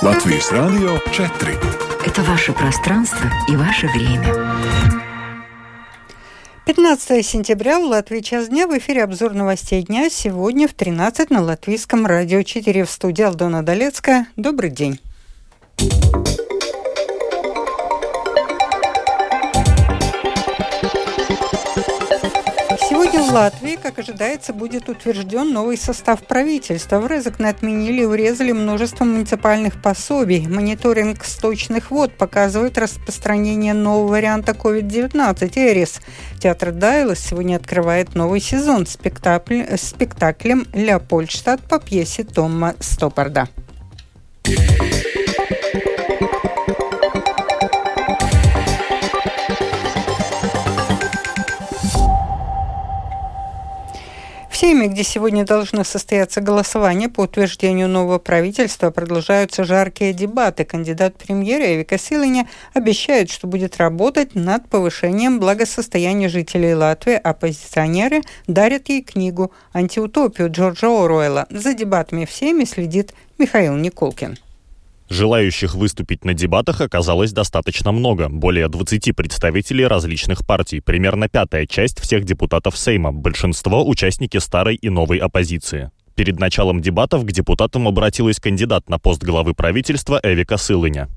Латвийс Радио 4. Это ваше пространство и ваше время. 15 сентября в Латвии час дня в эфире обзор новостей дня. Сегодня в 13 на Латвийском радио 4 в студии Алдона Долецкая. Добрый день. В Латвии, как ожидается, будет утвержден новый состав правительства. В Резекне отменили и урезали множество муниципальных пособий. Мониторинг сточных вод показывает распространение нового варианта COVID-19 Эрис. Театр Дайлас сегодня открывает новый сезон спектакль, спектаклем «Леопольдштадт» по пьесе Тома Стоппарда. Сейме, где сегодня должно состояться голосование по утверждению нового правительства, продолжаются жаркие дебаты. Кандидат премьера Эвика Силыня обещает, что будет работать над повышением благосостояния жителей Латвии. Оппозиционеры дарят ей книгу «Антиутопию» Джорджа Оруэлла. За дебатами в Сейме следит Михаил Николкин. Желающих выступить на дебатах оказалось достаточно много, более 20 представителей различных партий, примерно пятая часть всех депутатов Сейма, большинство – участники старой и новой оппозиции. Перед началом дебатов к депутатам обратилась кандидат на пост главы правительства Эвика Сылыня.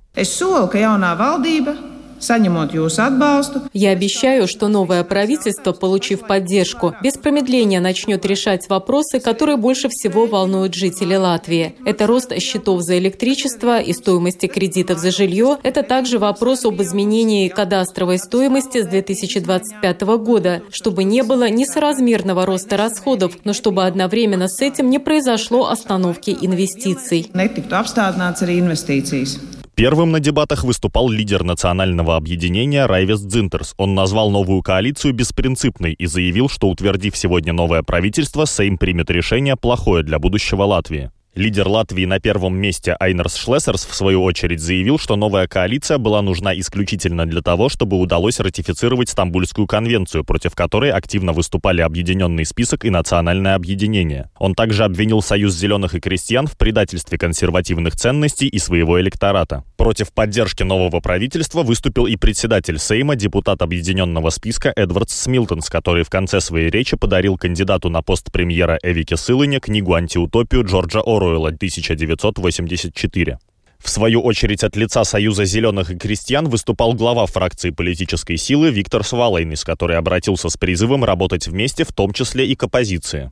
Я обещаю, что новое правительство, получив поддержку, без промедления начнет решать вопросы, которые больше всего волнуют жителей Латвии. Это рост счетов за электричество и стоимости кредитов за жилье. Это также вопрос об изменении кадастровой стоимости с 2025 года, чтобы не было несоразмерного роста расходов, но чтобы одновременно с этим не произошло остановки инвестиций. Первым на дебатах выступал лидер национального объединения Райвис Дзинтарс. Он назвал новую коалицию беспринципной и заявил, что утвердив сегодня новое правительство, Сейм примет решение плохое для будущего Латвии. Лидер Латвии на первом месте Айнарс Шлесерс в свою очередь заявил, что новая коалиция была нужна исключительно для того, чтобы удалось ратифицировать Стамбульскую конвенцию, против которой активно выступали Объединенный список и Национальное объединение. Он также обвинил Союз зеленых и крестьян в предательстве консервативных ценностей и своего электората. Против поддержки нового правительства выступил и председатель Сейма, депутат Объединенного списка Эдвардс Смилтенс, который в конце своей речи подарил кандидату на пост премьера Эвике Силине книгу «Антиутопию» Джорджа Оруэлла Оруэлла 1984. В свою очередь от лица Союза зеленых и крестьян выступал глава фракции политической силы Виктор Свалайнис, который обратился с призывом работать вместе, в том числе и к оппозиции.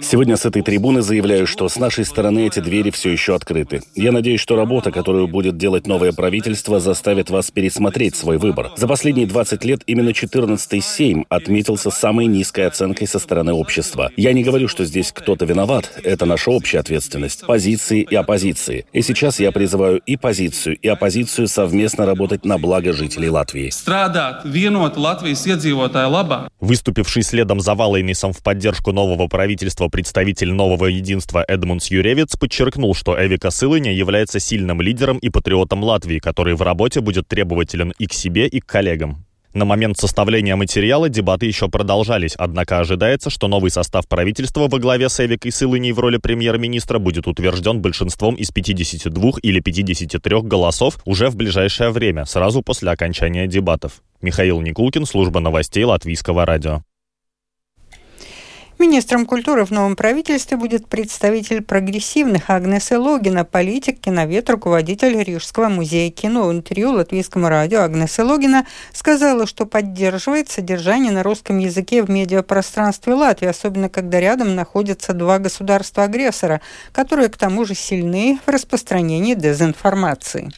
Сегодня с этой трибуны заявляю, что с нашей стороны эти двери все еще открыты. Я надеюсь, что работа, которую будет делать новое правительство, заставит вас пересмотреть свой выбор. За последние 20 лет именно 14-й Сейм отметился самой низкой оценкой со стороны общества. Я не говорю, что здесь кто-то виноват, это наша общая ответственность. Позиции и оппозиции позиции. И сейчас я призываю и позицию, и оппозицию совместно работать на благо жителей Латвии. Выступивший следом за Валайнисом в поддержку нового правительства представитель нового единства Эдмундс Юревец подчеркнул, что Эвика Сылыня является сильным лидером и патриотом Латвии, который в работе будет требователен и к себе, и к коллегам. На момент составления материала дебаты еще продолжались, однако ожидается, что новый состав правительства во главе с Эвикой Сылыней в роли премьер-министра будет утвержден большинством из 52 или 53 голосов уже в ближайшее время, сразу после окончания дебатов. Михаил Никулкин, служба новостей Латвийского радио. Министром культуры в новом правительстве будет представитель прогрессивных Агнеса Логина, политик, киновед, руководитель Рижского музея кино. В интервью латвийскому радио Агнеса Логина сказала, что поддерживает содержание на русском языке в медиапространстве Латвии, особенно когда рядом находятся два государства-агрессора, которые к тому же сильны в распространении дезинформации.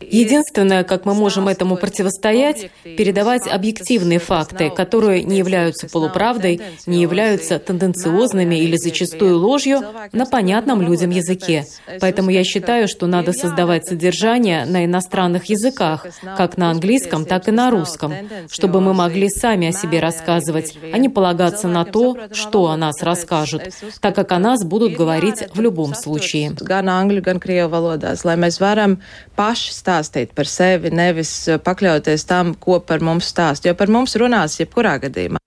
Единственное, как мы можем этому противостоять, передавать объективные факты, которые не являются полуправдой, не являются тенденциозными или зачастую ложью на понятном людям языке. Поэтому я считаю, что надо создавать содержание на иностранных языках, как на английском, так и на русском, чтобы мы могли сами о себе рассказывать, а не полагаться на то, что о нас расскажут, так как о нас будут говорить в любом случае valodās, lai mēs varam paši stāstīt par sevi, nevis pakļauties tam, ko par mums stāst, jo par mums runās jebkurā gadījumā.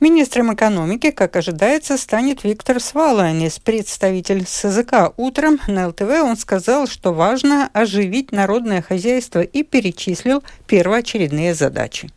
Министром экономики, как ожидается, станет Виктор Сваланис, представитель СЗК. Утром на ЛТВ он сказал, что важно оживить народное хозяйство и перечислил первоочередные задачи.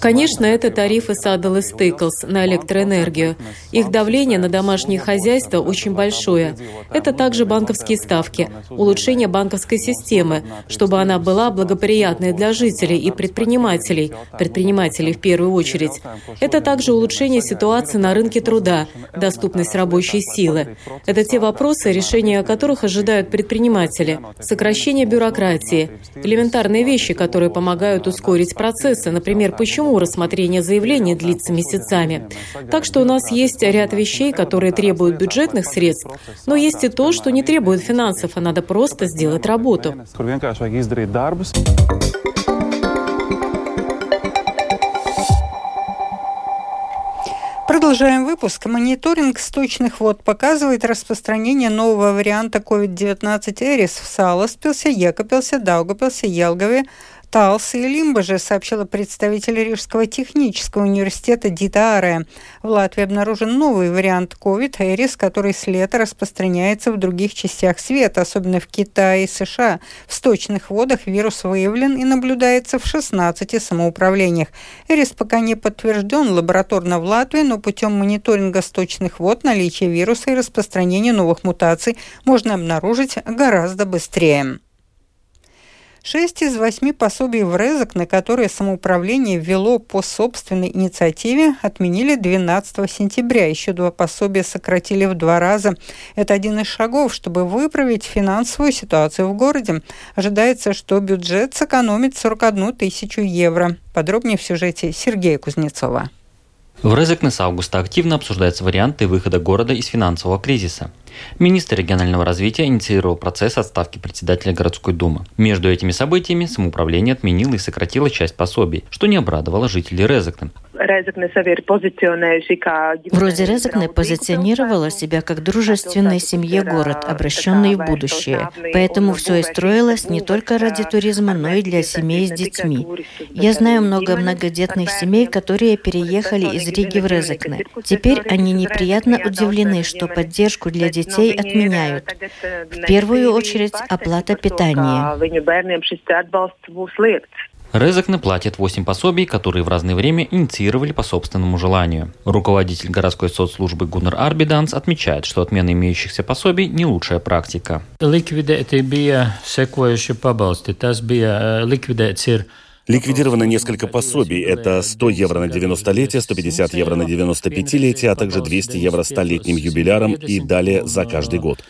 Конечно, это тарифы Saddle Stickles на электроэнергию. Их давление на домашние хозяйства очень большое. Это также банковские ставки, улучшение банковской системы, чтобы она была благоприятной для жителей и предпринимателей, предпринимателей в первую очередь. Это также улучшение ситуации на рынке труда, доступность рабочей силы. Это те вопросы, решения которых ожидают предприниматели. Сокращение бюрократии, элементарные вещи, которые помогают ускорить процессы. Например, почему рассмотрение заявления длится месяцами. Так что у нас есть ряд вещей, которые требуют бюджетных средств, но есть и то, что не требует финансов, а надо просто сделать работу. Продолжаем выпуск. Мониторинг сточных вод показывает распространение нового варианта COVID-19 Эрис в Саласпилсе, Екапелсе, Даугапилсе, Елгове, Талсы и Лимбаже, сообщила представитель Рижского технического университета Дита Аре. В Латвии обнаружен новый вариант COVID, Эрис, который с лета распространяется в других частях света, особенно в Китае и США. В сточных водах вирус выявлен и наблюдается в 16 самоуправлениях. Эрис пока не подтвержден лабораторно в Латвии, но путем мониторинга сточных вод наличие вируса и распространение новых мутаций можно обнаружить гораздо быстрее. Шесть из восьми пособий в РЭЗок, на которые самоуправление ввело по собственной инициативе, отменили 12 сентября. Еще два пособия сократили в два раза. Это один из шагов, чтобы выправить финансовую ситуацию в городе. Ожидается, что бюджет сэкономит 41 тысячу евро. Подробнее в сюжете Сергея Кузнецова. В Резекне с августа активно обсуждаются варианты выхода города из финансового кризиса. Министр регионального развития инициировал процесс отставки председателя городской думы. Между этими событиями самоуправление отменило и сократило часть пособий, что не обрадовало жителей Резекне. Вроде Резекне позиционировала себя как дружественная семье город, обращенный в будущее. Поэтому все и строилось не только ради туризма, но и для семей с детьми. Я знаю много многодетных семей, которые переехали из Риги в Резекне. Теперь они неприятно удивлены, что поддержку для детей отменяют. В первую очередь оплата питания. Резекне платит 8 пособий, которые в разное время инициировали по собственному желанию. Руководитель городской соцслужбы Гуннар Арбиданс отмечает, что отмена имеющихся пособий не лучшая практика. Likvidēti bija sekojuši pabalsti. Tas bija likvidēts ir Ликвидировано несколько пособий. Это 100 евро на 90-летие, 150 евро на 95-летие, а также 200 евро столетним юбилярам и далее за каждый год.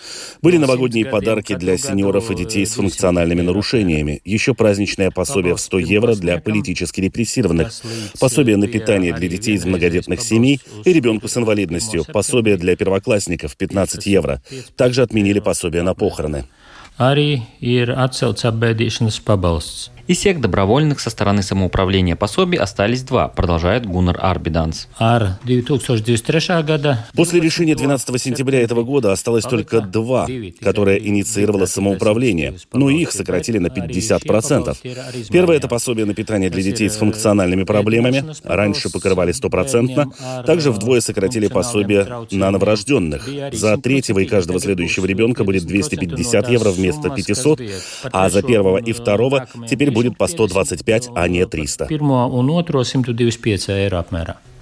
Были новогодние подарки для сеньоров и детей с функциональными нарушениями. Еще праздничное пособие в 100 евро для политически репрессированных. Пособие на питание для детей из многодетных семей и ребенку с инвалидностью. Пособие для первоклассников 15 евро. Также отменили пособие на похороны. Arī ir atcelts apbēdīšanas pabalsts. Из всех добровольных со стороны самоуправления пособий остались два, продолжает Гуннар Арбиданс. После решения 12 сентября этого года осталось только два, которое инициировало самоуправление, но их сократили на 50%. Первое – это пособие на питание для детей с функциональными проблемами. Раньше покрывали стопроцентно. Также вдвое сократили пособие на новорожденных. За третьего и каждого следующего ребенка будет 250 евро вместо 500, а за первого и второго теперь будет по 125, а не 300.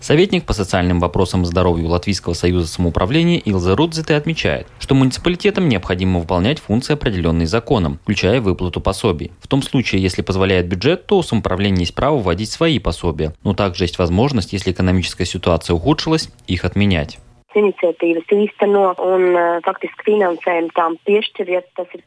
Советник по социальным вопросам и здоровью Латвийского союза самоуправления Илза Рудзите отмечает, что муниципалитетам необходимо выполнять функции, определенные законом, включая выплату пособий. В том случае, если позволяет бюджет, то у самоуправления есть право вводить свои пособия, но также есть возможность, если экономическая ситуация ухудшилась, их отменять iniciatīvas īsteno un ir...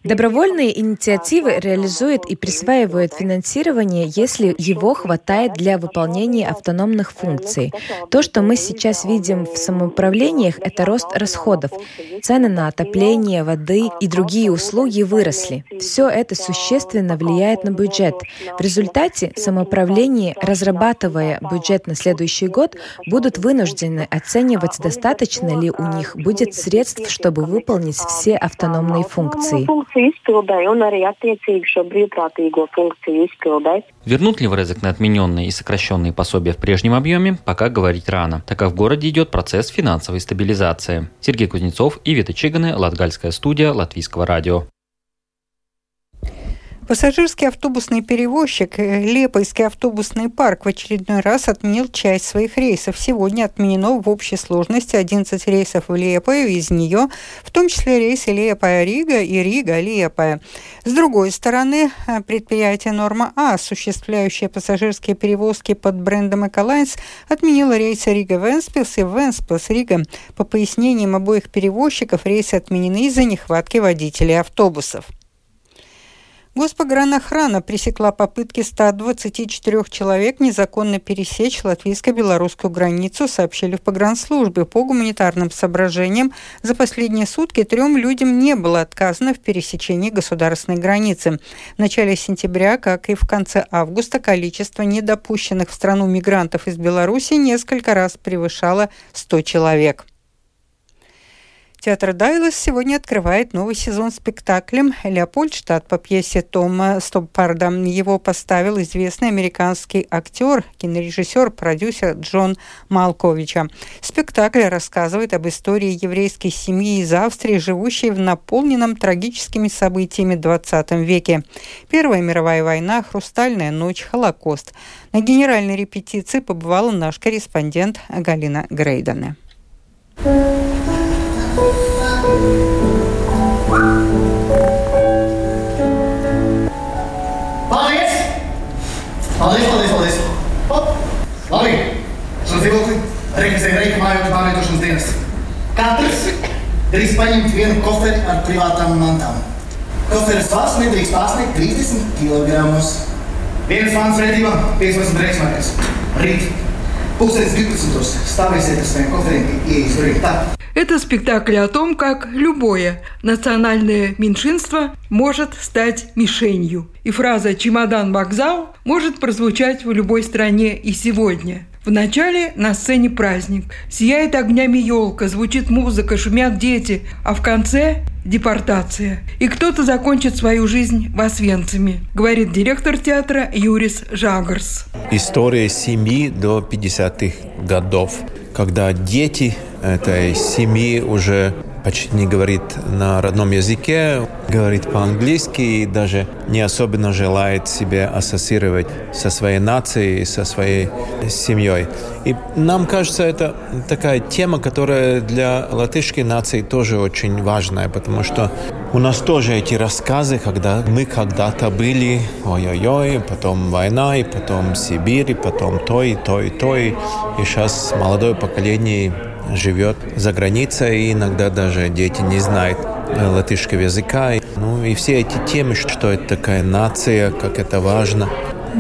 Добровольные инициативы реализуют и присваивают финансирование, если его хватает для выполнения автономных функций. То, что мы сейчас видим в самоуправлениях, это рост расходов. Цены на отопление, воды и другие услуги выросли. Все это существенно влияет на бюджет. В результате самоуправление, разрабатывая бюджет на следующий год, будут вынуждены оценивать достаточно достаточно ли у них будет средств, чтобы выполнить все автономные функции? Вернут ли в Резекне отмененные и сокращенные пособия в прежнем объеме, пока говорить рано, так как в городе идет процесс финансовой стабилизации. Сергей Кузнецов и Вита Чиганы, Латгальская студия Латвийского радио. Пассажирский автобусный перевозчик Лиепайский автобусный парк в очередной раз отменил часть своих рейсов. Сегодня отменено в общей сложности 11 рейсов в Лиепаю и из нее, в том числе рейсы Лиепая-Рига и Рига-Лиепая. С другой стороны, предприятие «Norma-A», осуществляющее пассажирские перевозки под брендом «Ecolines», отменило рейсы Рига-Вентспилс и Вентспилс-Рига. По пояснениям обоих перевозчиков, рейсы отменены из-за нехватки водителей автобусов. Госпогранохрана пресекла попытки 124 человек незаконно пересечь латвийско-белорусскую границу, сообщили в погранслужбе. По гуманитарным соображениям за последние сутки трем людям не было отказано в пересечении государственной границы. В начале сентября, как и в конце августа, количество недопущенных в страну мигрантов из Беларуси несколько раз превышало 100 человек. Театр Дайлас сегодня открывает новый сезон спектаклем «Леопольдштадт» по пьесе Тома Стоппарда. Его поставил известный американский актер, кинорежиссер, продюсер Джон Малковича. Спектакль рассказывает об истории еврейской семьи из Австрии, живущей в наполненном трагическими событиями 20 веке. Первая мировая война, Хрустальная ночь, Холокост. На генеральной репетиции побывала наш корреспондент Галина Грейдене. Paldies! Paldies, paldies, paldies! Hop! Labi! Šo dzīvokli reģistrē Reika mājokļu pārvietošanas dienas. Katrs drīz paņemt vienu koferi ar privātām mantām. Koferis svars nedrīkst pārsniegt 30 kg. Vienas vannas vērtība 15 reiksmarkas. Rīt, pulkstenis 12. Stāvēsiet ar saviem koferiem ieejas durvīm. Tā. Это спектакль о том, как любое национальное меньшинство может стать мишенью. И фраза «чемодан-вокзал» может прозвучать в любой стране и сегодня. В начале на сцене праздник. Сияет огнями елка, звучит музыка, шумят дети, а в конце – депортация. И кто-то закончит свою жизнь в Освенциме, говорит директор театра Юрис Жагарс. История семьи до 50-х годов, когда дети этой семьи уже почти не говорит на родном языке, говорит по-английски и даже не особенно желает себя ассоциировать со своей нацией, со своей семьей. И нам кажется, это такая тема, которая для латышской нации тоже очень важная, потому что у нас тоже эти рассказы, когда мы когда-то были, ой-ой-ой, потом война, и потом Сибирь, и потом то, и то, и то. И сейчас молодое поколение живет за границей, и иногда даже дети не знают э, латышского языка. Ну и все эти темы, что это такая нация, как это важно,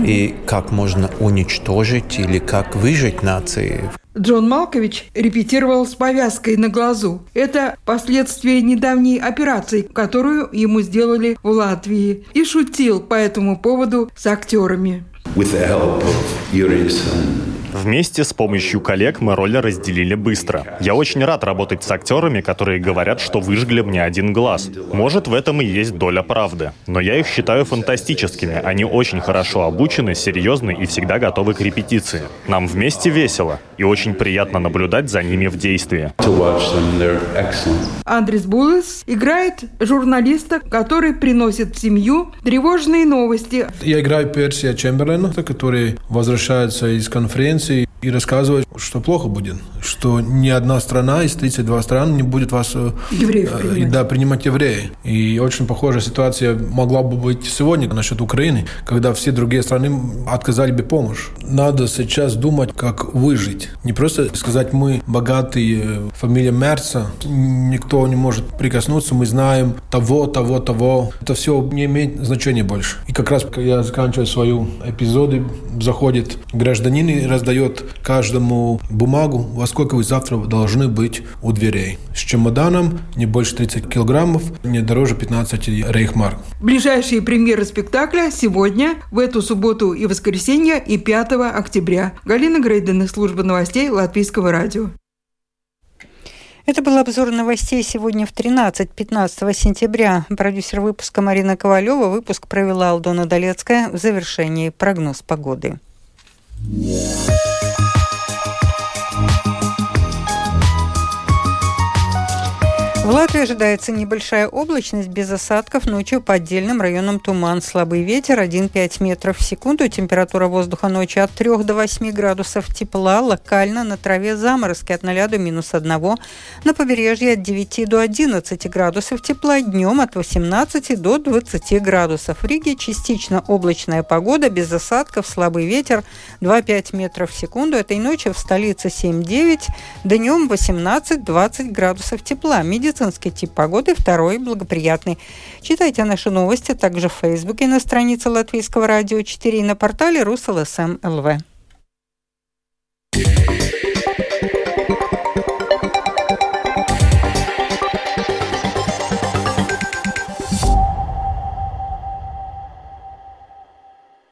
и как можно уничтожить или как выжить нации. Джон Малкович репетировал с повязкой на глазу. Это последствия недавней операции, которую ему сделали в Латвии, и шутил по этому поводу с актерами. With the help of Вместе с помощью коллег мы роли разделили быстро. Я очень рад работать с актерами, которые говорят, что выжгли мне один глаз. Может, в этом и есть доля правды. Но я их считаю фантастическими. Они очень хорошо обучены, серьезны и всегда готовы к репетиции. Нам вместе весело и очень приятно наблюдать за ними в действии. Андрес Буллес играет журналиста, который приносит в семью тревожные новости. Я играю Персия Чемберлена, который возвращается из конференции See. И рассказывает, что плохо будет, что ни одна страна из 32 стран не будет вас э, Евреев э, принимать. Да, принимать евреи. И очень похожая ситуация могла бы быть сегодня насчет Украины, когда все другие страны отказали бы помощь. Надо сейчас думать, как выжить. Не просто сказать, мы богатые, фамилия Мерца, никто не может прикоснуться, мы знаем того, того, того. Это все не имеет значения больше. И как раз, когда я заканчиваю свою эпизоды, заходит гражданин и раздает каждому бумагу, во сколько вы завтра должны быть у дверей. С чемоданом не больше 30 килограммов, не дороже 15 рейхмарк. Ближайшие премьеры спектакля сегодня, в эту субботу и воскресенье и 5 октября. Галина Грейден служба новостей Латвийского радио. Это был обзор новостей сегодня в 13-15 сентября. Продюсер выпуска Марина Ковалева. Выпуск провела Алдона Долецкая. В завершении прогноз погоды. Yeah. В Латвии ожидается небольшая облачность без осадков. Ночью по отдельным районам туман. Слабый ветер 1,5 метров в секунду. Температура воздуха ночью от 3 до 8 градусов тепла. Локально на траве заморозки от 0 до минус 1. На побережье от 9 до 11 градусов тепла. Днем от 18 до 20 градусов. В Риге частично облачная погода без осадков. Слабый ветер 2,5 метров в секунду. Этой ночью в столице 7-9. Днем 18-20 градусов тепла. Медицина медицинский тип погоды, второй – благоприятный. Читайте наши новости также в Фейсбуке на странице Латвийского радио 4 и на портале РусЛСМ ЛВ.